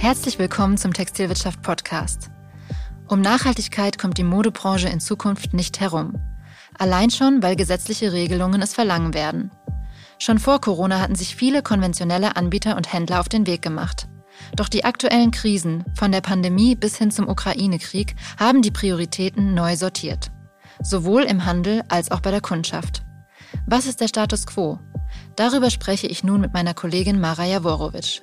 Herzlich willkommen zum Textilwirtschaft Podcast. Um Nachhaltigkeit kommt die Modebranche in Zukunft nicht herum. Allein schon, weil gesetzliche Regelungen es verlangen werden. Schon vor Corona hatten sich viele konventionelle Anbieter und Händler auf den Weg gemacht. Doch die aktuellen Krisen, von der Pandemie bis hin zum Ukraine-Krieg, haben die Prioritäten neu sortiert. Sowohl im Handel als auch bei der Kundschaft. Was ist der Status quo? Darüber spreche ich nun mit meiner Kollegin Mara Jaworowitsch.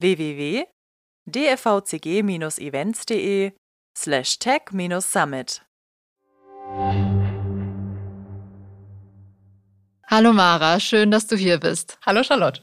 www.dfvcg-events.de slash tech-summit. Hallo Mara, schön, dass du hier bist. Hallo Charlotte.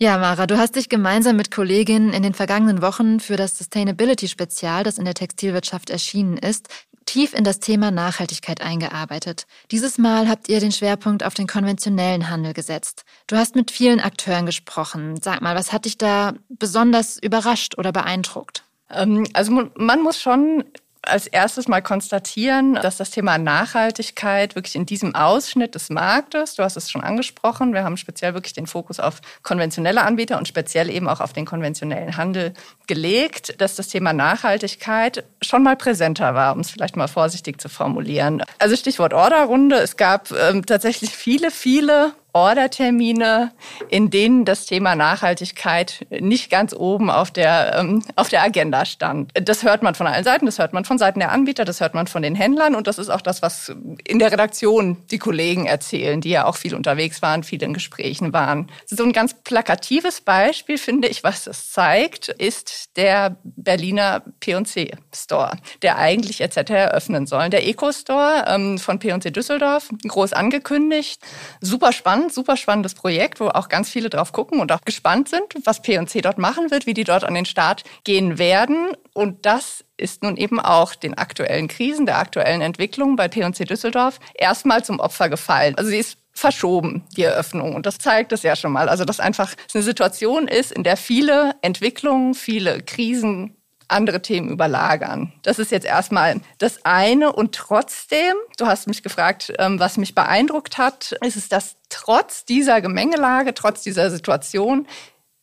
Ja, Mara, du hast dich gemeinsam mit Kolleginnen in den vergangenen Wochen für das Sustainability-Spezial, das in der Textilwirtschaft erschienen ist, tief in das Thema Nachhaltigkeit eingearbeitet. Dieses Mal habt ihr den Schwerpunkt auf den konventionellen Handel gesetzt. Du hast mit vielen Akteuren gesprochen. Sag mal, was hat dich da besonders überrascht oder beeindruckt? Ähm, also man muss schon als erstes mal konstatieren, dass das Thema Nachhaltigkeit wirklich in diesem Ausschnitt des Marktes, du hast es schon angesprochen, wir haben speziell wirklich den Fokus auf konventionelle Anbieter und speziell eben auch auf den konventionellen Handel gelegt, dass das Thema Nachhaltigkeit schon mal präsenter war, um es vielleicht mal vorsichtig zu formulieren. Also Stichwort Orderrunde, es gab ähm, tatsächlich viele, viele Ordertermine, in denen das Thema Nachhaltigkeit nicht ganz oben auf der, ähm, auf der Agenda stand. Das hört man von allen Seiten, das hört man von Seiten der Anbieter, das hört man von den Händlern und das ist auch das, was in der Redaktion die Kollegen erzählen, die ja auch viel unterwegs waren, viel in Gesprächen waren. So ein ganz plakatives Beispiel, finde ich, was das zeigt, ist der Berliner P&C Store, der eigentlich hätte eröffnen sollen. Der Eco Store ähm, von P&C Düsseldorf, groß angekündigt, super spannend spannend, super spannendes Projekt, wo auch ganz viele drauf gucken und auch gespannt sind, was P&C dort machen wird, wie die dort an den Start gehen werden. Und das ist nun eben auch den aktuellen Krisen, der aktuellen Entwicklung bei P&C Düsseldorf erstmal zum Opfer gefallen. Also sie ist verschoben, die Eröffnung. Und das zeigt es ja schon mal. Also, dass einfach eine Situation ist, in der viele Entwicklungen, viele Krisen andere Themen überlagern. Das ist jetzt erstmal das eine. Und trotzdem, du hast mich gefragt, ähm, was mich beeindruckt hat, ist es, dass trotz dieser Gemengelage, trotz dieser Situation,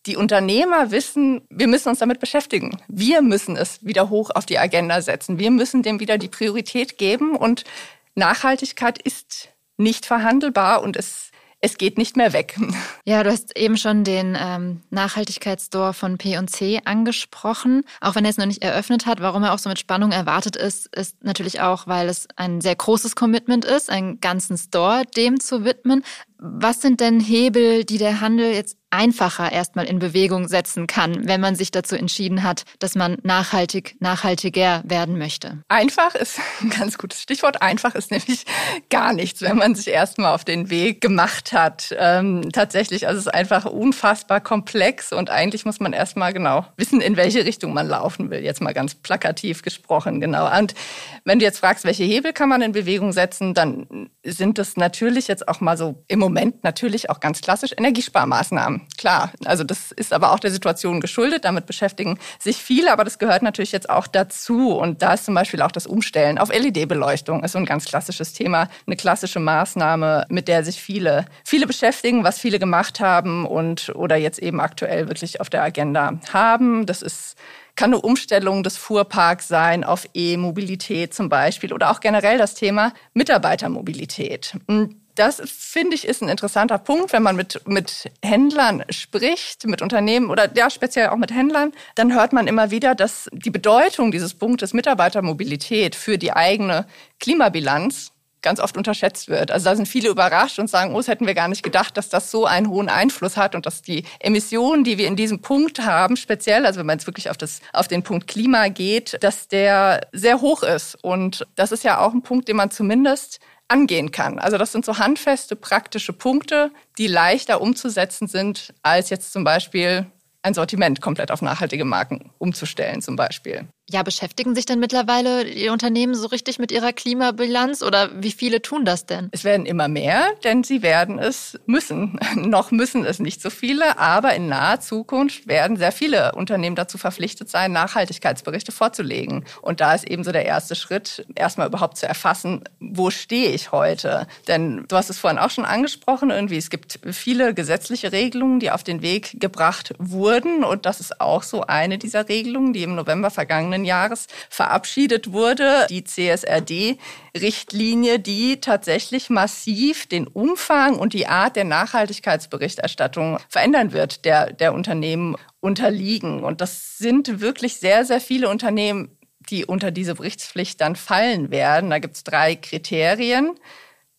die Unternehmer wissen, wir müssen uns damit beschäftigen. Wir müssen es wieder hoch auf die Agenda setzen. Wir müssen dem wieder die Priorität geben. Und Nachhaltigkeit ist nicht verhandelbar und es es geht nicht mehr weg. Ja, du hast eben schon den ähm, Nachhaltigkeitsstore von P&C angesprochen. Auch wenn er es noch nicht eröffnet hat, warum er auch so mit Spannung erwartet ist, ist natürlich auch, weil es ein sehr großes Commitment ist, einen ganzen Store dem zu widmen. Was sind denn Hebel, die der Handel jetzt einfacher erstmal in Bewegung setzen kann, wenn man sich dazu entschieden hat, dass man nachhaltig, nachhaltiger werden möchte? Einfach ist ein ganz gutes Stichwort. Einfach ist nämlich gar nichts, wenn man sich erstmal auf den Weg gemacht hat. Ähm, tatsächlich, also es ist einfach unfassbar komplex und eigentlich muss man erstmal genau wissen, in welche Richtung man laufen will. Jetzt mal ganz plakativ gesprochen, genau. Und wenn du jetzt fragst, welche Hebel kann man in Bewegung setzen, dann sind das natürlich jetzt auch mal so im Moment natürlich auch ganz klassisch Energiesparmaßnahmen. Klar, also das ist aber auch der Situation geschuldet. Damit beschäftigen sich viele, aber das gehört natürlich jetzt auch dazu. Und da ist zum Beispiel auch das Umstellen auf LED-Beleuchtung ist so ein ganz klassisches Thema, eine klassische Maßnahme, mit der sich viele, viele beschäftigen, was viele gemacht haben und oder jetzt eben aktuell wirklich auf der Agenda haben. Das ist kann eine Umstellung des Fuhrparks sein auf E-Mobilität zum Beispiel oder auch generell das Thema Mitarbeitermobilität. Das finde ich ist ein interessanter Punkt, wenn man mit, mit Händlern spricht, mit Unternehmen oder ja, speziell auch mit Händlern, dann hört man immer wieder, dass die Bedeutung dieses Punktes Mitarbeitermobilität für die eigene Klimabilanz ganz oft unterschätzt wird. Also da sind viele überrascht und sagen, oh, das hätten wir gar nicht gedacht, dass das so einen hohen Einfluss hat und dass die Emissionen, die wir in diesem Punkt haben, speziell, also wenn man jetzt wirklich auf, das, auf den Punkt Klima geht, dass der sehr hoch ist. Und das ist ja auch ein Punkt, den man zumindest angehen kann. Also das sind so handfeste, praktische Punkte, die leichter umzusetzen sind als jetzt zum Beispiel ein Sortiment komplett auf nachhaltige Marken umzustellen zum Beispiel. Ja, beschäftigen sich denn mittlerweile die Unternehmen so richtig mit ihrer Klimabilanz oder wie viele tun das denn? Es werden immer mehr, denn sie werden es müssen. Noch müssen es nicht so viele, aber in naher Zukunft werden sehr viele Unternehmen dazu verpflichtet sein, Nachhaltigkeitsberichte vorzulegen. Und da ist eben so der erste Schritt, erstmal überhaupt zu erfassen, wo stehe ich heute? Denn du hast es vorhin auch schon angesprochen, irgendwie es gibt viele gesetzliche Regelungen, die auf den Weg gebracht wurden und das ist auch so eine dieser Regelungen, die im November vergangenen vergangenen Jahres verabschiedet wurde, die CSRD-Richtlinie, die tatsächlich massiv den Umfang und die Art der Nachhaltigkeitsberichterstattung verändern wird, der, der Unternehmen unterliegen. Und das sind wirklich sehr, sehr viele Unternehmen, die unter diese Berichtspflicht dann fallen werden. Da gibt es drei Kriterien.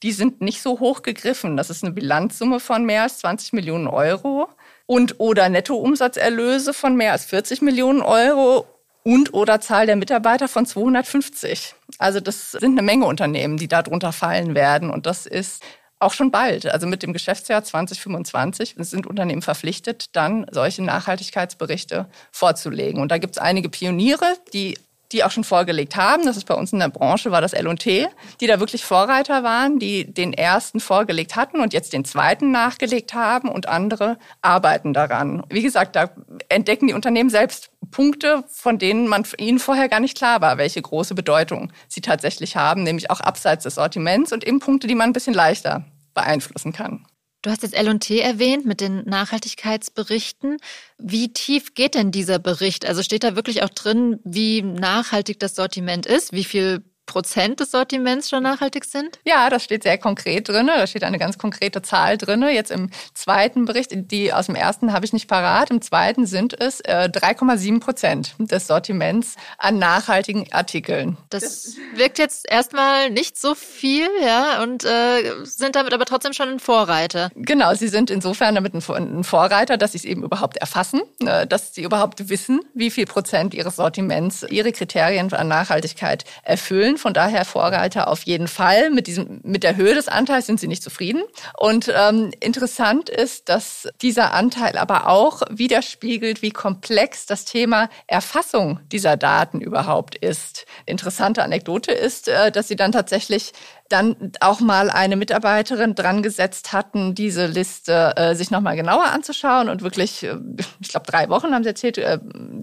Die sind nicht so hoch gegriffen. Das ist eine Bilanzsumme von mehr als 20 Millionen Euro und oder Nettoumsatzerlöse von mehr als 40 Millionen Euro und oder Zahl der Mitarbeiter von 250. Also das sind eine Menge Unternehmen, die darunter fallen werden. Und das ist auch schon bald. Also mit dem Geschäftsjahr 2025 sind Unternehmen verpflichtet, dann solche Nachhaltigkeitsberichte vorzulegen. Und da gibt es einige Pioniere, die die auch schon vorgelegt haben. Das ist bei uns in der Branche, war das L&T, die da wirklich Vorreiter waren, die den ersten vorgelegt hatten und jetzt den zweiten nachgelegt haben und andere arbeiten daran. Wie gesagt, da entdecken die Unternehmen selbst Punkte, von denen man ihnen vorher gar nicht klar war, welche große Bedeutung sie tatsächlich haben, nämlich auch abseits des Sortiments und eben Punkte, die man ein bisschen leichter beeinflussen kann. Du hast jetzt LT erwähnt mit den Nachhaltigkeitsberichten. Wie tief geht denn dieser Bericht? Also steht da wirklich auch drin, wie nachhaltig das Sortiment ist, wie viel Prozent des Sortiments schon nachhaltig sind? Ja, das steht sehr konkret drin. Da steht eine ganz konkrete Zahl drin. Jetzt im zweiten Bericht, die aus dem ersten habe ich nicht parat. Im zweiten sind es 3,7 äh, Prozent des Sortiments an nachhaltigen Artikeln. Das wirkt jetzt erstmal nicht so viel, ja, und äh, sind damit aber trotzdem schon ein Vorreiter. Genau, sie sind insofern damit ein Vorreiter, dass sie es eben überhaupt erfassen, äh, dass sie überhaupt wissen, wie viel Prozent ihres Sortiments ihre Kriterien an Nachhaltigkeit erfüllen sind von daher Vorreiter auf jeden Fall. Mit, diesem, mit der Höhe des Anteils sind sie nicht zufrieden. Und ähm, interessant ist, dass dieser Anteil aber auch widerspiegelt, wie komplex das Thema Erfassung dieser Daten überhaupt ist. Interessante Anekdote ist, äh, dass sie dann tatsächlich dann auch mal eine Mitarbeiterin dran gesetzt hatten, diese Liste äh, sich nochmal genauer anzuschauen und wirklich, äh, ich glaube, drei Wochen haben sie erzählt, äh,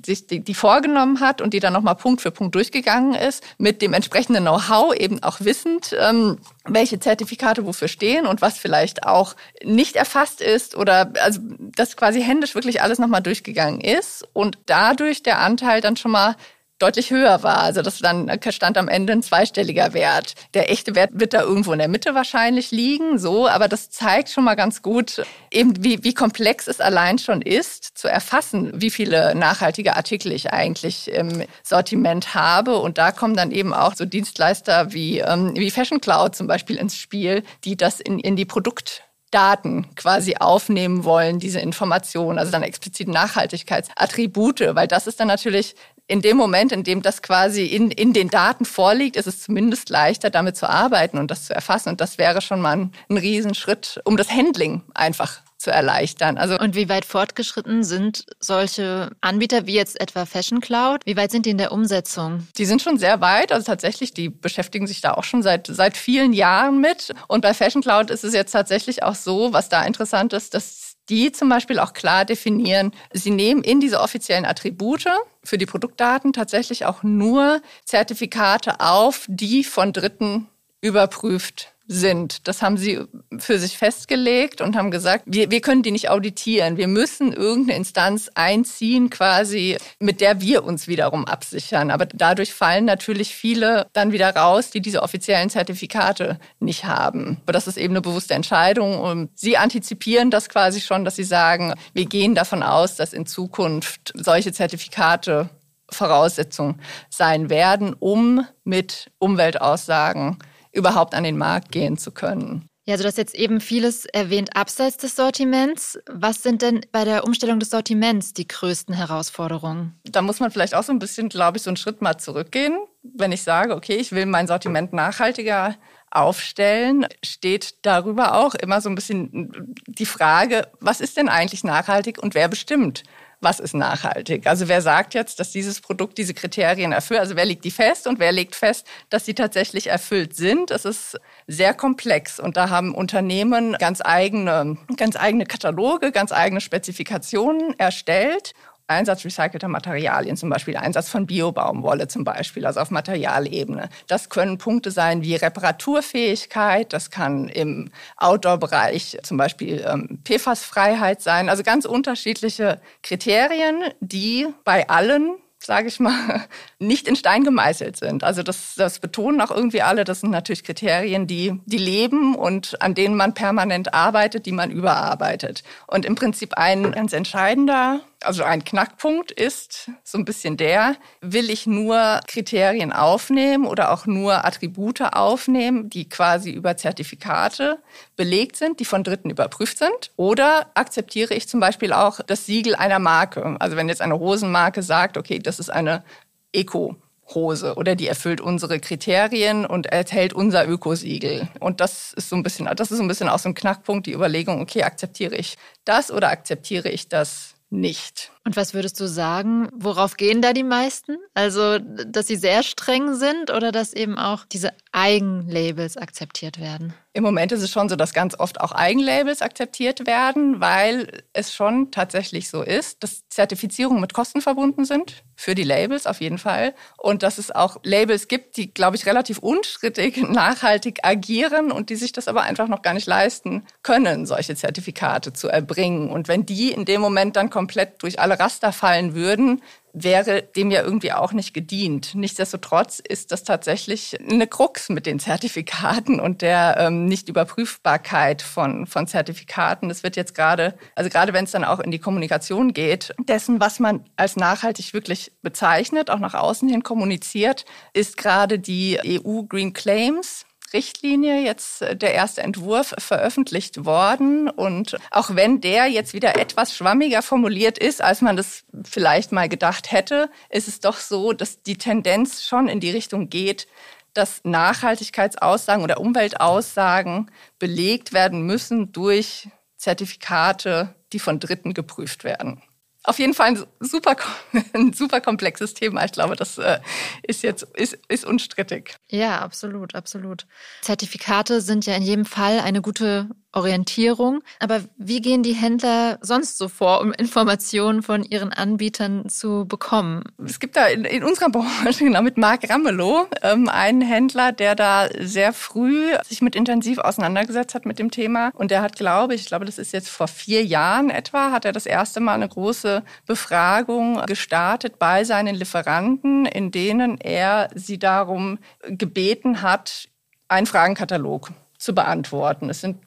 sich die, die vorgenommen hat und die dann nochmal Punkt für Punkt durchgegangen ist, mit dem entsprechenden Know-how, eben auch wissend, ähm, welche Zertifikate wofür stehen und was vielleicht auch nicht erfasst ist oder also das quasi händisch wirklich alles nochmal durchgegangen ist und dadurch der Anteil dann schon mal deutlich höher war. Also das dann stand am Ende ein zweistelliger Wert. Der echte Wert wird da irgendwo in der Mitte wahrscheinlich liegen, so, aber das zeigt schon mal ganz gut, eben wie, wie komplex es allein schon ist, zu erfassen, wie viele nachhaltige Artikel ich eigentlich im Sortiment habe. Und da kommen dann eben auch so Dienstleister wie, ähm, wie Fashion Cloud zum Beispiel ins Spiel, die das in, in die Produkt Daten quasi aufnehmen wollen, diese Informationen, also dann explizit Nachhaltigkeitsattribute, weil das ist dann natürlich in dem Moment, in dem das quasi in, in den Daten vorliegt, ist es zumindest leichter, damit zu arbeiten und das zu erfassen. Und das wäre schon mal ein, ein Riesenschritt, um das Handling einfach zu erleichtern. Also und wie weit fortgeschritten sind solche Anbieter wie jetzt etwa Fashion Cloud? Wie weit sind die in der Umsetzung? Die sind schon sehr weit. Also tatsächlich, die beschäftigen sich da auch schon seit, seit vielen Jahren mit. Und bei Fashion Cloud ist es jetzt tatsächlich auch so, was da interessant ist, dass die zum Beispiel auch klar definieren, sie nehmen in diese offiziellen Attribute für die Produktdaten tatsächlich auch nur Zertifikate auf, die von Dritten überprüft sind. Das haben sie für sich festgelegt und haben gesagt, wir, wir können die nicht auditieren. Wir müssen irgendeine Instanz einziehen, quasi, mit der wir uns wiederum absichern. Aber dadurch fallen natürlich viele dann wieder raus, die diese offiziellen Zertifikate nicht haben. Aber das ist eben eine bewusste Entscheidung und sie antizipieren das quasi schon, dass sie sagen, wir gehen davon aus, dass in Zukunft solche Zertifikate Voraussetzung sein werden, um mit Umweltaussagen überhaupt an den Markt gehen zu können. Ja, also du hast jetzt eben vieles erwähnt abseits des Sortiments. Was sind denn bei der Umstellung des Sortiments die größten Herausforderungen? Da muss man vielleicht auch so ein bisschen, glaube ich, so einen Schritt mal zurückgehen. Wenn ich sage, okay, ich will mein Sortiment nachhaltiger aufstellen, steht darüber auch immer so ein bisschen die Frage, was ist denn eigentlich nachhaltig und wer bestimmt, was ist nachhaltig? Also wer sagt jetzt, dass dieses Produkt diese Kriterien erfüllt? Also wer legt die fest und wer legt fest, dass sie tatsächlich erfüllt sind? Es ist sehr komplex und da haben Unternehmen ganz eigene, ganz eigene Kataloge, ganz eigene Spezifikationen erstellt Einsatz recycelter Materialien, zum Beispiel Einsatz von Biobaumwolle zum Beispiel, also auf Materialebene. Das können Punkte sein wie Reparaturfähigkeit, das kann im Outdoor-Bereich zum Beispiel ähm, PFAS-Freiheit sein, also ganz unterschiedliche Kriterien, die bei allen sage ich mal, nicht in Stein gemeißelt sind. Also das, das betonen auch irgendwie alle. Das sind natürlich Kriterien, die, die leben und an denen man permanent arbeitet, die man überarbeitet. Und im Prinzip ein ganz entscheidender also ein Knackpunkt ist so ein bisschen der, will ich nur Kriterien aufnehmen oder auch nur Attribute aufnehmen, die quasi über Zertifikate belegt sind, die von Dritten überprüft sind? Oder akzeptiere ich zum Beispiel auch das Siegel einer Marke? Also wenn jetzt eine Hosenmarke sagt, okay, das ist eine Eco. Hose oder die erfüllt unsere Kriterien und enthält unser Ökosiegel. Und das ist so ein bisschen, das ist so ein bisschen auch so ein Knackpunkt, die Überlegung, okay, akzeptiere ich das oder akzeptiere ich das nicht. Und was würdest du sagen, worauf gehen da die meisten? Also, dass sie sehr streng sind oder dass eben auch diese Eigenlabels akzeptiert werden? Im Moment ist es schon so, dass ganz oft auch Eigenlabels akzeptiert werden, weil es schon tatsächlich so ist, dass Zertifizierungen mit Kosten verbunden sind, für die Labels auf jeden Fall. Und dass es auch Labels gibt, die, glaube ich, relativ unstrittig nachhaltig agieren und die sich das aber einfach noch gar nicht leisten können, solche Zertifikate zu erbringen. Und wenn die in dem Moment dann komplett durch alle Raster fallen würden, wäre dem ja irgendwie auch nicht gedient. Nichtsdestotrotz ist das tatsächlich eine Krux mit den Zertifikaten und der ähm, Nichtüberprüfbarkeit von, von Zertifikaten. Das wird jetzt gerade, also gerade wenn es dann auch in die Kommunikation geht, dessen, was man als nachhaltig wirklich bezeichnet, auch nach außen hin kommuniziert, ist gerade die EU Green Claims Richtlinie jetzt äh, der erste Entwurf veröffentlicht worden. Und auch wenn der jetzt wieder etwas schwammiger formuliert ist, als man das vielleicht mal gedacht hätte, ist es doch so, dass die Tendenz schon in die Richtung geht, dass Nachhaltigkeitsaussagen oder Umweltaussagen belegt werden müssen durch Zertifikate, die von Dritten geprüft werden auf jeden Fall ein super, ein super komplexes Thema. Ich glaube, das äh, ist jetzt ist, ist unstrittig. Ja, absolut, absolut. Zertifikate sind ja in jedem Fall eine gute Orientierung. Aber wie gehen die Händler sonst so vor, um Informationen von ihren Anbietern zu bekommen? Es gibt da in, in unserer Branche, genau mit Marc Ramelow, ähm, einen Händler, der da sehr früh sich mit intensiv auseinandergesetzt hat mit dem Thema. Und der hat, glaube ich, ich glaube, das ist jetzt vor vier Jahren etwa, hat er das erste Mal eine große Befragung gestartet bei seinen Lieferanten, in denen er sie darum gebeten hat, einen Fragenkatalog zu beantworten. Es sind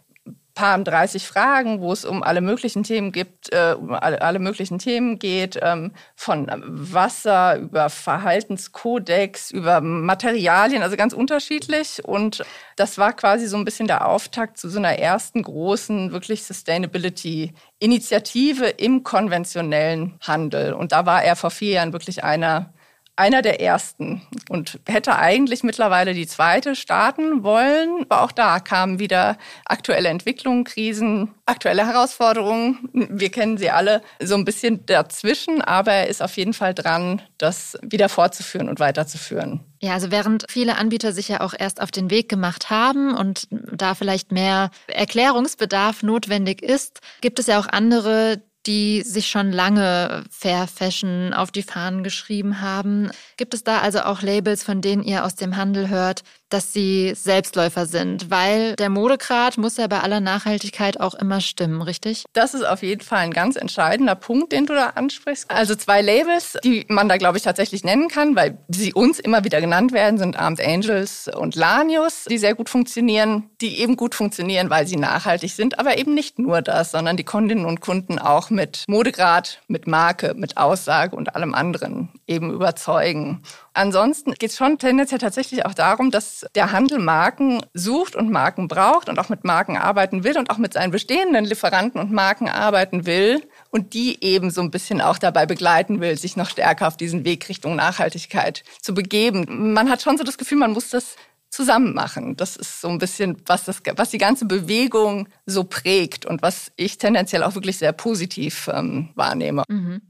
paar 30 Fragen, wo es um alle möglichen Themen gibt, äh, um alle, alle möglichen Themen geht, ähm, von Wasser über Verhaltenskodex, über Materialien, also ganz unterschiedlich. Und das war quasi so ein bisschen der Auftakt zu so einer ersten großen, wirklich Sustainability-Initiative im konventionellen Handel. Und da war er vor vier Jahren wirklich einer einer der ersten und hätte eigentlich mittlerweile die zweite starten wollen. Aber auch da kamen wieder aktuelle Entwicklungen, Krisen, aktuelle Herausforderungen. Wir kennen sie alle so ein bisschen dazwischen, aber er ist auf jeden Fall dran, das wieder fortzuführen und weiterzuführen. Ja, also während viele Anbieter sich ja auch erst auf den Weg gemacht haben und da vielleicht mehr Erklärungsbedarf notwendig ist, gibt es ja auch andere, die sich schon lange Fair Fashion auf die Fahnen geschrieben haben. Gibt es da also auch Labels, von denen ihr aus dem Handel hört, dass sie Selbstläufer sind, weil der Modegrad muss ja bei aller Nachhaltigkeit auch immer stimmen, richtig? Das ist auf jeden Fall ein ganz entscheidender Punkt, den du da ansprichst. Also zwei Labels, die man da, glaube ich, tatsächlich nennen kann, weil sie uns immer wieder genannt werden, sind Armed Angels und Lanius, die sehr gut funktionieren, die eben gut funktionieren, weil sie nachhaltig sind, aber eben nicht nur das, sondern die Kundinnen und Kunden auch mit Modegrad, mit Marke, mit Aussage und allem anderen eben überzeugen. Ansonsten geht es schon tendenziell tatsächlich auch darum, dass der Handel Marken sucht und Marken braucht und auch mit Marken arbeiten will und auch mit seinen bestehenden Lieferanten und Marken arbeiten will und die eben so ein bisschen auch dabei begleiten will, sich noch stärker auf diesen Weg Richtung Nachhaltigkeit zu begeben. Man hat schon so das Gefühl, man muss das zusammen machen. Das ist so ein bisschen, was, das, was die ganze Bewegung so prägt und was ich tendenziell auch wirklich sehr positiv ähm, wahrnehme. Mhm.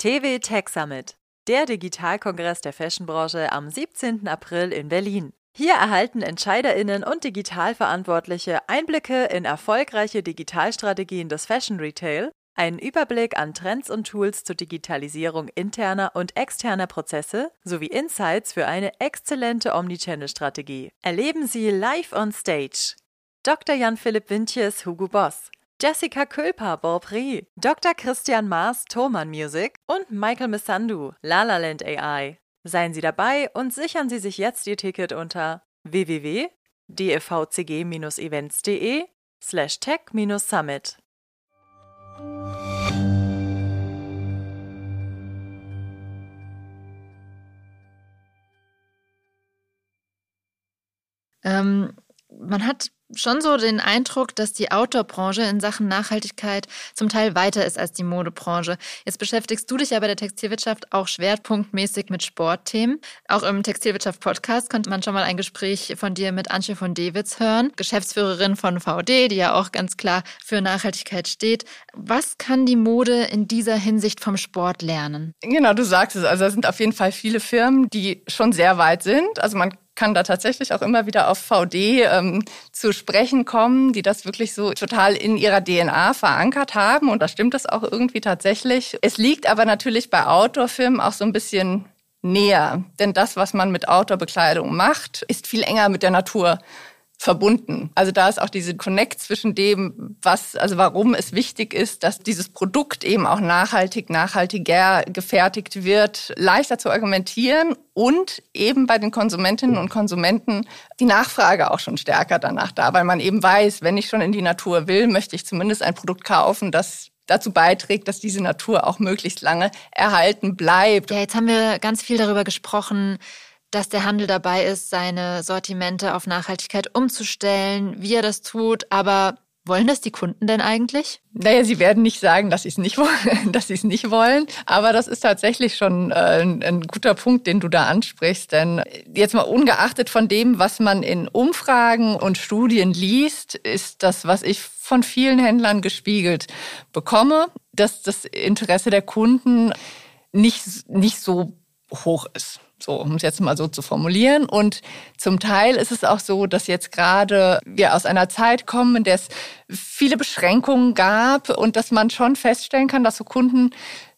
TV Tech Summit, der Digitalkongress der Fashionbranche am 17. April in Berlin. Hier erhalten Entscheiderinnen und Digitalverantwortliche Einblicke in erfolgreiche Digitalstrategien des Fashion Retail, einen Überblick an Trends und Tools zur Digitalisierung interner und externer Prozesse sowie Insights für eine exzellente Omnichannel-Strategie. Erleben Sie live on stage Dr. Jan-Philipp Wintjes, Hugo Boss, Jessica Külper, Borprix, Dr. Christian Maas, Thoman Music und Michael Missandu, Lalaland AI. Seien Sie dabei und sichern Sie sich jetzt Ihr Ticket unter www.devcg-events.de slash tech-summit. Ähm, man hat schon so den Eindruck, dass die Outdoor-Branche in Sachen Nachhaltigkeit zum Teil weiter ist als die Modebranche. Jetzt beschäftigst du dich ja bei der Textilwirtschaft auch schwerpunktmäßig mit Sportthemen. Auch im Textilwirtschaft-Podcast konnte man schon mal ein Gespräch von dir mit Antje von Dewitz hören, Geschäftsführerin von VD, die ja auch ganz klar für Nachhaltigkeit steht. Was kann die Mode in dieser Hinsicht vom Sport lernen? Genau, du sagst es. Also es sind auf jeden Fall viele Firmen, die schon sehr weit sind. Also man kann da tatsächlich auch immer wieder auf VD ähm, zu sprechen kommen, die das wirklich so total in ihrer DNA verankert haben. Und da stimmt es auch irgendwie tatsächlich. Es liegt aber natürlich bei Outdoor-Filmen auch so ein bisschen näher. Denn das, was man mit Outdoor-Bekleidung macht, ist viel enger mit der Natur verbunden. Also da ist auch diese Connect zwischen dem, was, also warum es wichtig ist, dass dieses Produkt eben auch nachhaltig, nachhaltiger gefertigt wird, leichter zu argumentieren und eben bei den Konsumentinnen und Konsumenten die Nachfrage auch schon stärker danach da, weil man eben weiß, wenn ich schon in die Natur will, möchte ich zumindest ein Produkt kaufen, das dazu beiträgt, dass diese Natur auch möglichst lange erhalten bleibt. Ja, jetzt haben wir ganz viel darüber gesprochen, dass der Handel dabei ist, seine Sortimente auf Nachhaltigkeit umzustellen, wie er das tut. Aber wollen das die Kunden denn eigentlich? Naja, sie werden nicht sagen, dass sie es nicht wollen, dass sie es nicht wollen. Aber das ist tatsächlich schon äh, ein, ein, guter Punkt, den du da ansprichst. Denn jetzt mal ungeachtet von dem, was man in Umfragen und Studien liest, ist das, was ich von vielen Händlern gespiegelt bekomme, dass das Interesse der Kunden nicht, nicht so hoch ist. So, um es jetzt mal so zu formulieren. Und zum Teil ist es auch so, dass jetzt gerade wir aus einer Zeit kommen, in der es viele Beschränkungen gab und dass man schon feststellen kann, dass so Kunden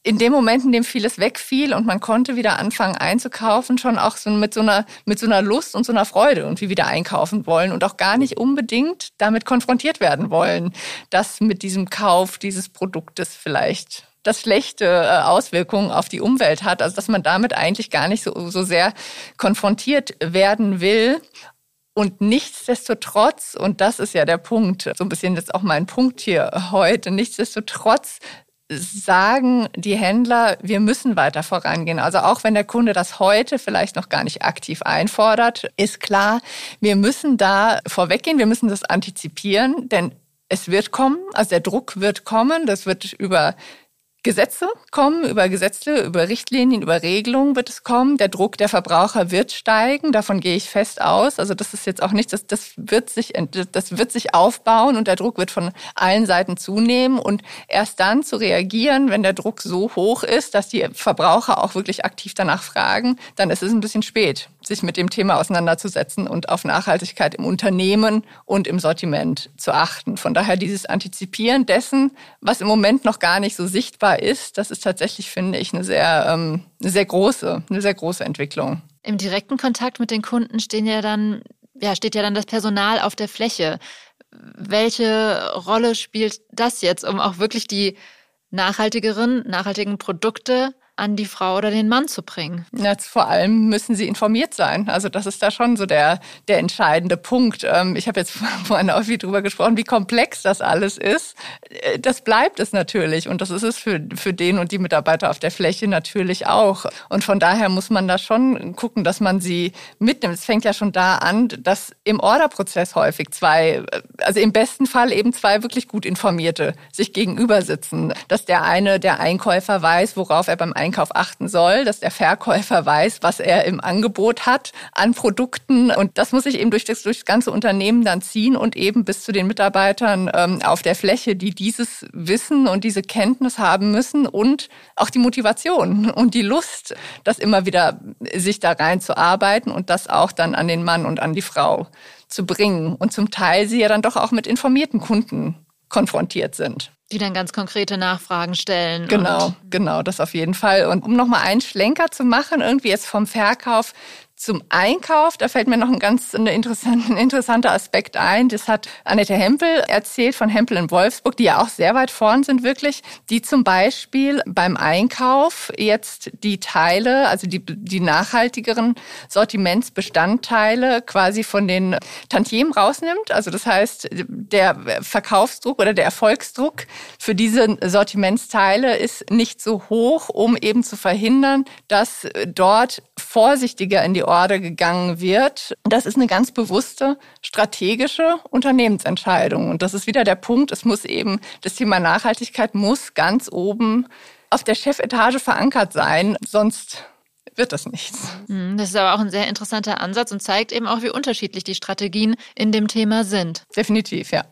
in dem Moment, in dem vieles wegfiel und man konnte wieder anfangen einzukaufen, schon auch so mit so einer, mit so einer Lust und so einer Freude irgendwie wieder einkaufen wollen und auch gar nicht unbedingt damit konfrontiert werden wollen, dass mit diesem Kauf dieses Produktes vielleicht das schlechte äh, Auswirkungen auf die Umwelt hat. Also dass man damit eigentlich gar nicht so, so sehr konfrontiert werden will. Und nichtsdestotrotz, und das ist ja der Punkt, so ein bisschen jetzt auch mein Punkt hier heute, nichtsdestotrotz sagen die Händler, wir müssen weiter vorangehen. Also auch wenn der Kunde das heute vielleicht noch gar nicht aktiv einfordert, ist klar, wir müssen da vorweggehen, wir müssen das antizipieren, denn es wird kommen, also der Druck wird kommen, das wird über Gesetze kommen, über Gesetze, über Richtlinien, über Regelungen wird es kommen. Der Druck der Verbraucher wird steigen, davon gehe ich fest aus. Also das ist jetzt auch nichts, das, das, wird sich, das wird sich aufbauen und der Druck wird von allen Seiten zunehmen. Und erst dann zu reagieren, wenn der Druck so hoch ist, dass die Verbraucher auch wirklich aktiv danach fragen, dann ist es ein bisschen spät, sich mit dem Thema auseinanderzusetzen und auf Nachhaltigkeit im Unternehmen und im Sortiment zu achten. Von daher dieses Antizipieren dessen, was im Moment noch gar nicht so sichtbar ist, das ist tatsächlich, finde ich, eine sehr, ähm, eine sehr große, eine sehr große Entwicklung. Im direkten Kontakt mit den Kunden stehen ja dann, ja, steht ja dann das Personal auf der Fläche. Welche Rolle spielt das jetzt, um auch wirklich die nachhaltigeren, nachhaltigen Produkte an die Frau oder den Mann zu bringen? Ja, vor allem müssen sie informiert sein. Also das ist da schon so der, der entscheidende Punkt. Ähm, ich habe jetzt vorhin auch viel drüber gesprochen, wie komplex das alles ist. Äh, das bleibt es natürlich und das ist es für, für den und die Mitarbeiter auf der Fläche natürlich auch. Und von daher muss man da schon gucken, dass man sie mitnimmt. Es fängt ja schon da an, dass im Orderprozess häufig zwei, also im besten Fall eben zwei wirklich gut informierte sich gegenüber sitzen. Dass der eine, der Einkäufer weiß, worauf er beim Einkauf achten soll, dass der Verkäufer weiß, was er im Angebot hat an Produkten. Und das muss sich eben durch das, durch das ganze Unternehmen dann ziehen und eben bis zu den Mitarbeitern ähm, auf der Fläche, die dieses Wissen und diese Kenntnis haben müssen und auch die Motivation und die Lust, das immer wieder sich da reinzuarbeiten und das auch dann an den Mann und an die Frau zu bringen. Und zum Teil sie ja dann doch auch mit informierten Kunden konfrontiert sind. Die dann ganz konkrete Nachfragen stellen. Genau, genau, das auf jeden Fall. Und um nochmal einen Schlenker zu machen, irgendwie jetzt vom Verkauf zum Einkauf, da fällt mir noch ein ganz interessanter, interessanter Aspekt ein. Das hat Annette Hempel erzählt von Hempel in Wolfsburg, die ja auch sehr weit vorn sind wirklich, die zum Beispiel beim Einkauf jetzt die Teile, also die, die nachhaltigeren Sortimentsbestandteile quasi von den Tantiemen rausnimmt. Also das heißt, der Verkaufsdruck oder der Erfolgsdruck für diese Sortimentsteile ist nicht so hoch, um eben zu verhindern, dass dort vorsichtiger in die Order gegangen wird. Das ist eine ganz bewusste strategische Unternehmensentscheidung. Und das ist wieder der Punkt, es muss eben, das Thema Nachhaltigkeit muss ganz oben auf der Chefetage verankert sein, sonst wird das nichts. Hm, das ist aber auch ein sehr interessanter Ansatz und zeigt eben auch, wie unterschiedlich die Strategien in dem Thema sind. Definitiv, ja.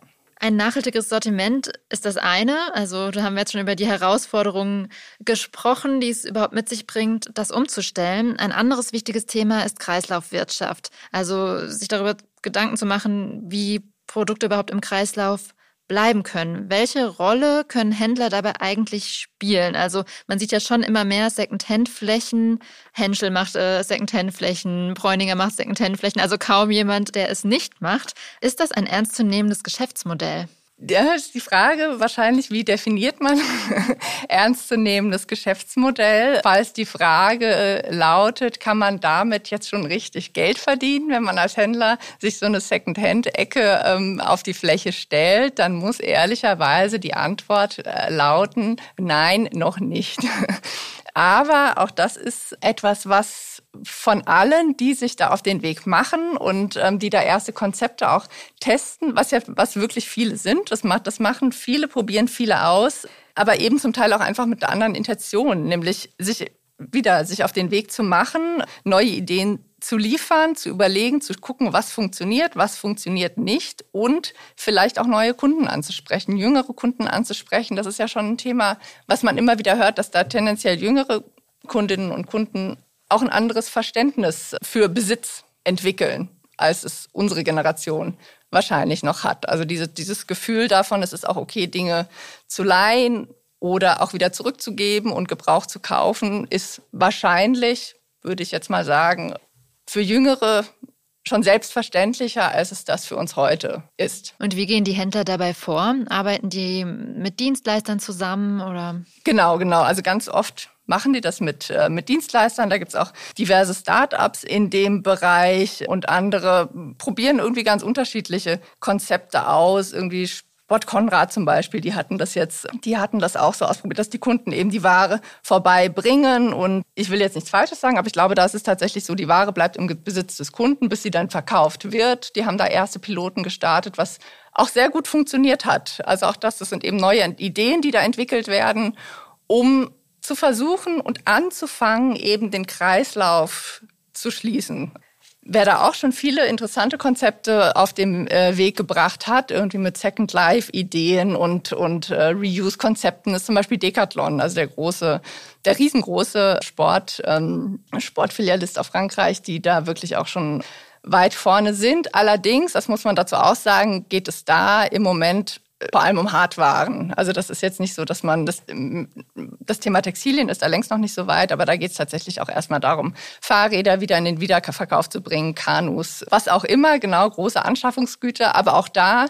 Ein nachhaltiges Sortiment ist das eine. Also da haben wir jetzt schon über die Herausforderungen gesprochen, die es überhaupt mit sich bringt, das umzustellen. Ein anderes wichtiges Thema ist Kreislaufwirtschaft. Also sich darüber Gedanken zu machen, wie Produkte überhaupt im Kreislauf bleiben können. Welche Rolle können Händler dabei eigentlich spielen? Also man sieht ja schon immer mehr Second-Hand-Flächen. Henschel macht äh, Second-Hand-Flächen, Bräuninger macht Second-Hand-Flächen, also kaum jemand, der es nicht macht. Ist das ein ernstzunehmendes Geschäftsmodell? Ja, ist die Frage wahrscheinlich, wie definiert man ernstzunehmendes Geschäftsmodell? Falls die Frage äh, lautet, kann man damit jetzt schon richtig Geld verdienen, wenn man als Händler sich so eine Second-Hand-Ecke ähm, auf die Fläche stellt, dann muss ehrlicherweise die Antwort äh, lauten, nein, noch nicht. Aber auch das ist etwas, was von allen, die sich da auf den Weg machen und ähm, die da erste Konzepte auch testen, was ja was wirklich viele sind. Das, macht, das machen viele, probieren viele aus, aber eben zum Teil auch einfach mit anderen Intention, nämlich sich wieder sich auf den Weg zu machen, neue Ideen zu liefern, zu überlegen, zu gucken, was funktioniert, was funktioniert nicht und vielleicht auch neue Kunden anzusprechen, jüngere Kunden anzusprechen. Das ist ja schon ein Thema, was man immer wieder hört, dass da tendenziell jüngere Kundinnen und Kunden auch ein anderes Verständnis für Besitz entwickeln, als es unsere Generation wahrscheinlich noch hat. Also diese, dieses Gefühl davon, es ist auch okay, Dinge zu leihen oder auch wieder zurückzugeben und Gebrauch zu kaufen, ist wahrscheinlich, würde ich jetzt mal sagen, für Jüngere schon selbstverständlicher, als es das für uns heute ist. Und wie gehen die Händler dabei vor? Arbeiten die mit Dienstleistern zusammen oder? Genau, genau. Also ganz oft machen die das mit, äh, mit Dienstleistern. Da gibt es auch diverse Start-ups in dem Bereich und andere probieren irgendwie ganz unterschiedliche Konzepte aus, irgendwie Bot Konrad zum Beispiel, die hatten das jetzt, die hatten das auch so ausprobiert, dass die Kunden eben die Ware vorbeibringen. Und ich will jetzt nichts Falsches sagen, aber ich glaube, da ist es tatsächlich so, die Ware bleibt im Besitz des Kunden, bis sie dann verkauft wird. Die haben da erste Piloten gestartet, was auch sehr gut funktioniert hat. Also auch das, das sind eben neue Ideen, die da entwickelt werden, um zu versuchen und anzufangen, eben den Kreislauf zu schließen wer da auch schon viele interessante Konzepte auf dem äh, Weg gebracht hat, irgendwie mit Second Life Ideen und, und äh, Reuse-Konzepten, ist zum Beispiel Decathlon, also der große, der riesengroße Sport, ähm, Sportfilialist aus Frankreich, die da wirklich auch schon weit vorne sind. Allerdings, das muss man dazu auch sagen, geht es da im Moment vor allem um Hardwaren. Also das ist jetzt nicht so, dass man das, das Thema Textilien ist da längst noch nicht so weit, aber da geht es tatsächlich auch erstmal darum, Fahrräder wieder in den Wiederverkauf zu bringen, Kanus, was auch immer, genau, große Anschaffungsgüter. Aber auch da,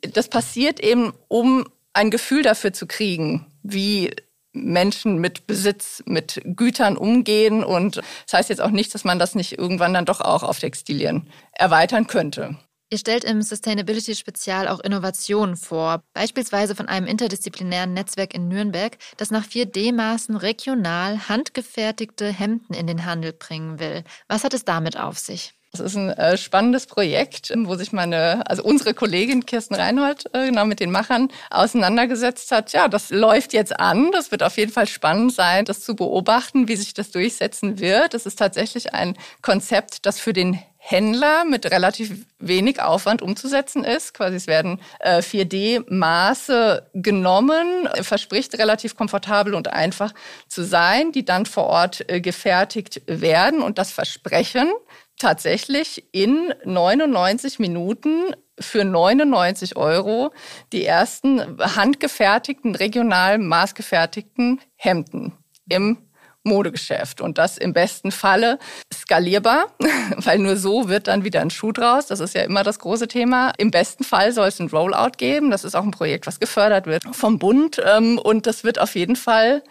das passiert eben, um ein Gefühl dafür zu kriegen, wie Menschen mit Besitz, mit Gütern umgehen. Und das heißt jetzt auch nicht, dass man das nicht irgendwann dann doch auch auf Textilien erweitern könnte. Ihr stellt im Sustainability-Spezial auch Innovationen vor, beispielsweise von einem interdisziplinären Netzwerk in Nürnberg, das nach 4D-Maßen regional handgefertigte Hemden in den Handel bringen will. Was hat es damit auf sich? Das ist ein äh, spannendes Projekt, wo sich meine, also unsere Kollegin Kirsten Reinhold äh, genau mit den Machern auseinandergesetzt hat. Ja, das läuft jetzt an. Das wird auf jeden Fall spannend sein, das zu beobachten, wie sich das durchsetzen wird. Es ist tatsächlich ein Konzept, das für den Händler mit relativ wenig Aufwand umzusetzen ist. Quasi es werden äh, 4D-Maße genommen, verspricht relativ komfortabel und einfach zu sein, die dann vor Ort äh, gefertigt werden und das Versprechen tatsächlich in 99 Minuten für 99 Euro die ersten handgefertigten, regional maßgefertigten Hemden im Modegeschäft. Und das im besten Falle skalierbar, weil nur so wird dann wieder ein Schuh draus. Das ist ja immer das große Thema. Im besten Fall soll es ein Rollout geben. Das ist auch ein Projekt, was gefördert wird vom Bund. Ähm, und das wird auf jeden Fall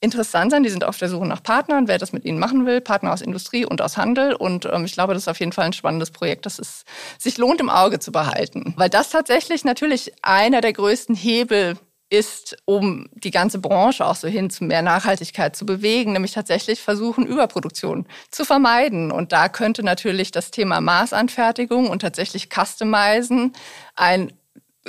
interessant sein. Die sind auf der Suche nach Partnern, wer das mit ihnen machen will, Partner aus Industrie und aus Handel. Und ähm, ich glaube, das ist auf jeden Fall ein spannendes Projekt, das es sich lohnt, im Auge zu behalten. Weil das tatsächlich natürlich einer der größten Hebel ist, um die ganze Branche auch so hin zu mehr Nachhaltigkeit zu bewegen, nämlich tatsächlich versuchen, Überproduktion zu vermeiden. Und da könnte natürlich das Thema Maßanfertigung und tatsächlich Customizen ein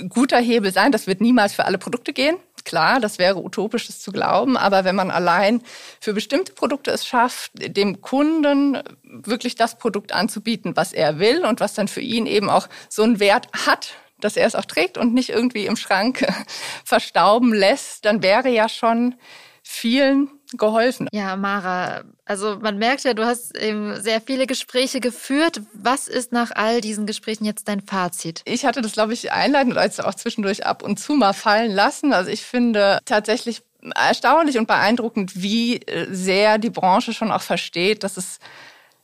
guter Hebel sein. Das wird niemals für alle Produkte gehen. Klar, das wäre utopisch, das zu glauben, aber wenn man allein für bestimmte Produkte es schafft, dem Kunden wirklich das Produkt anzubieten, was er will und was dann für ihn eben auch so einen Wert hat, dass er es auch trägt und nicht irgendwie im Schrank verstauben lässt, dann wäre ja schon vielen geholfen. Ja, Mara, also man merkt ja, du hast eben sehr viele Gespräche geführt. Was ist nach all diesen Gesprächen jetzt dein Fazit? Ich hatte das, glaube ich, einleitend als auch zwischendurch ab und zu mal fallen lassen. Also ich finde tatsächlich erstaunlich und beeindruckend, wie äh, sehr die Branche schon auch versteht, dass es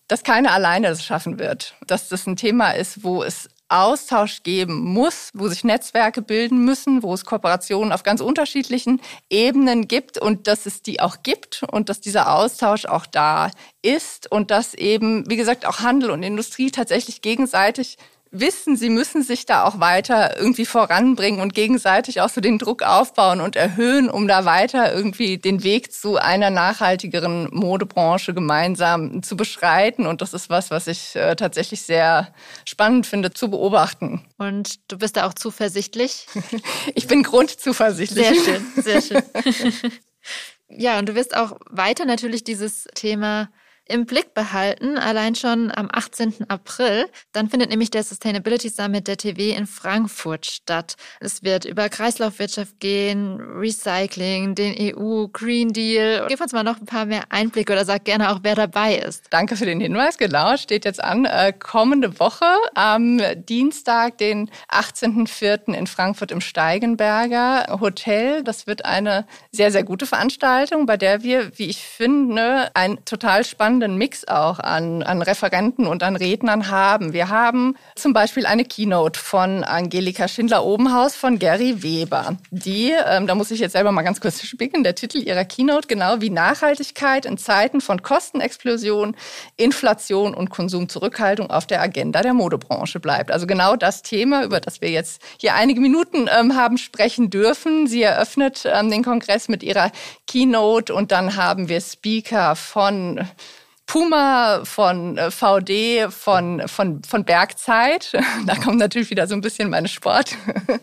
dass keiner alleine das schaffen wird. Dass das ein Thema ist, wo es Austausch geben muss, wo sich Netzwerke bilden müssen, wo es Kooperationen auf ganz unterschiedlichen Ebenen gibt und dass es die auch gibt und dass dieser Austausch auch da ist und dass eben, wie gesagt, auch Handel und Industrie tatsächlich gegenseitig wissen, sie müssen sich da auch weiter irgendwie voranbringen und gegenseitig auch so den Druck aufbauen und erhöhen, um da weiter irgendwie den Weg zu einer nachhaltigeren Modebranche gemeinsam zu beschreiten. Und das ist was, was ich äh, tatsächlich sehr spannend finde zu beobachten. Und du bist da auch zuversichtlich? ich bin grundzuversichtlich. Sehr schön, sehr schön. ja, und du wirst auch weiter natürlich dieses Thema im Blick behalten, allein schon am 18. April. Dann findet nämlich der Sustainability Summit der TV in Frankfurt statt. Es wird über Kreislaufwirtschaft gehen, Recycling, den EU Green Deal. Gib uns mal noch ein paar mehr Einblicke oder sag gerne auch, wer dabei ist. Danke für den Hinweis. Genau, steht jetzt an. Äh, kommende Woche am Dienstag, den 18.04. in Frankfurt im Steigenberger Hotel. Das wird eine sehr, sehr gute Veranstaltung, bei der wir, wie ich finde, ein total spannendes spannenden Mix auch an, an Referenten und an Rednern haben. Wir haben zum Beispiel eine Keynote von Angelika Schindler-Obenhaus von Gary Weber. Die, ähm, da muss ich jetzt selber mal ganz kurz spicken, der Titel ihrer Keynote, genau wie Nachhaltigkeit in Zeiten von Kostenexplosion, Inflation und Konsumzurückhaltung auf der Agenda der Modebranche bleibt. Also genau das Thema, über das wir jetzt hier einige Minuten ähm, haben sprechen dürfen. Sie eröffnet ähm, den Kongress mit ihrer Keynote und dann haben wir Speaker von Puma, von äh, VD, von, von, von Bergzeit. Da kommt natürlich wieder so ein bisschen meine Sport,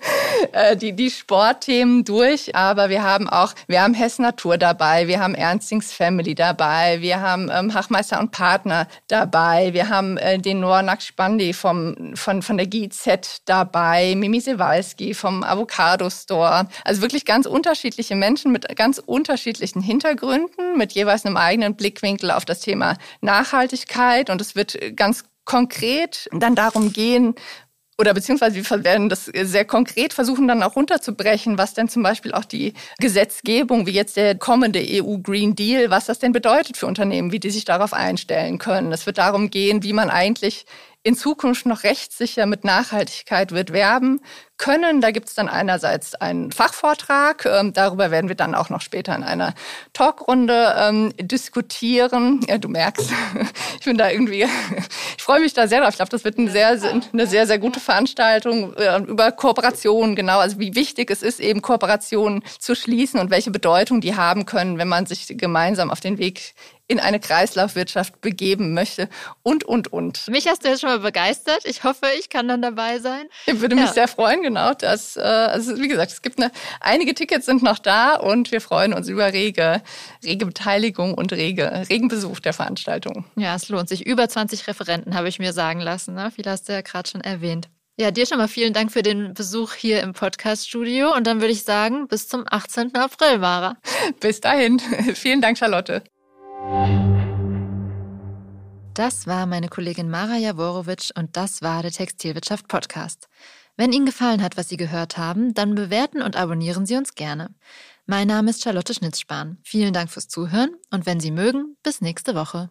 äh, die, die Sportthemen durch. Aber wir haben auch, wir haben Hess Natur dabei, wir haben Ernstings Family dabei, wir haben ähm, Hachmeister und Partner dabei, wir haben äh, den Noah Nakspandi vom, von, von der GIZ dabei, Mimi Sewalski vom Avocado Store. Also wirklich ganz unterschiedliche Menschen mit ganz unterschiedlichen Hintergründen, mit jeweils einem eigenen Blickwinkel auf das Thema Nachhaltigkeit und es wird ganz konkret dann darum gehen, oder beziehungsweise wir werden das sehr konkret versuchen dann auch runterzubrechen, was denn zum Beispiel auch die Gesetzgebung, wie jetzt der kommende EU Green Deal, was das denn bedeutet für Unternehmen, wie die sich darauf einstellen können. Es wird darum gehen, wie man eigentlich in Zukunft noch rechtssicher mit Nachhaltigkeit wird werben können. Da gibt es dann einerseits einen Fachvortrag, ähm, darüber werden wir dann auch noch später in einer Talkrunde ähm, diskutieren. Ja, du merkst, ich bin da irgendwie, ich freue mich da sehr drauf. Ich glaube, das wird eine sehr, eine sehr, sehr gute Veranstaltung äh, über Kooperationen, genau, also wie wichtig es ist, eben Kooperationen zu schließen und welche Bedeutung die haben können, wenn man sich gemeinsam auf den Weg in eine Kreislaufwirtschaft begeben möchte und, und, und. Mich hast du jetzt schon mal begeistert. Ich hoffe, ich kann dann dabei sein. Ich würde mich ja. sehr freuen, genau. Dass, äh, also wie gesagt, es gibt eine, einige Tickets sind noch da und wir freuen uns über rege, rege Beteiligung und rege, regen Besuch der Veranstaltung. Ja, es lohnt sich. Über 20 Referenten habe ich mir sagen lassen. Ne? Viele hast du ja gerade schon erwähnt. Ja, dir schon mal vielen Dank für den Besuch hier im Podcast-Studio. Und dann würde ich sagen, bis zum 18. April, Mara. Bis dahin. vielen Dank, Charlotte. Das war meine Kollegin Mara Jaworowitsch und das war der Textilwirtschaft Podcast. Wenn Ihnen gefallen hat, was Sie gehört haben, dann bewerten und abonnieren Sie uns gerne. Mein Name ist Charlotte Schnitzspahn. Vielen Dank fürs Zuhören und wenn Sie mögen, bis nächste Woche.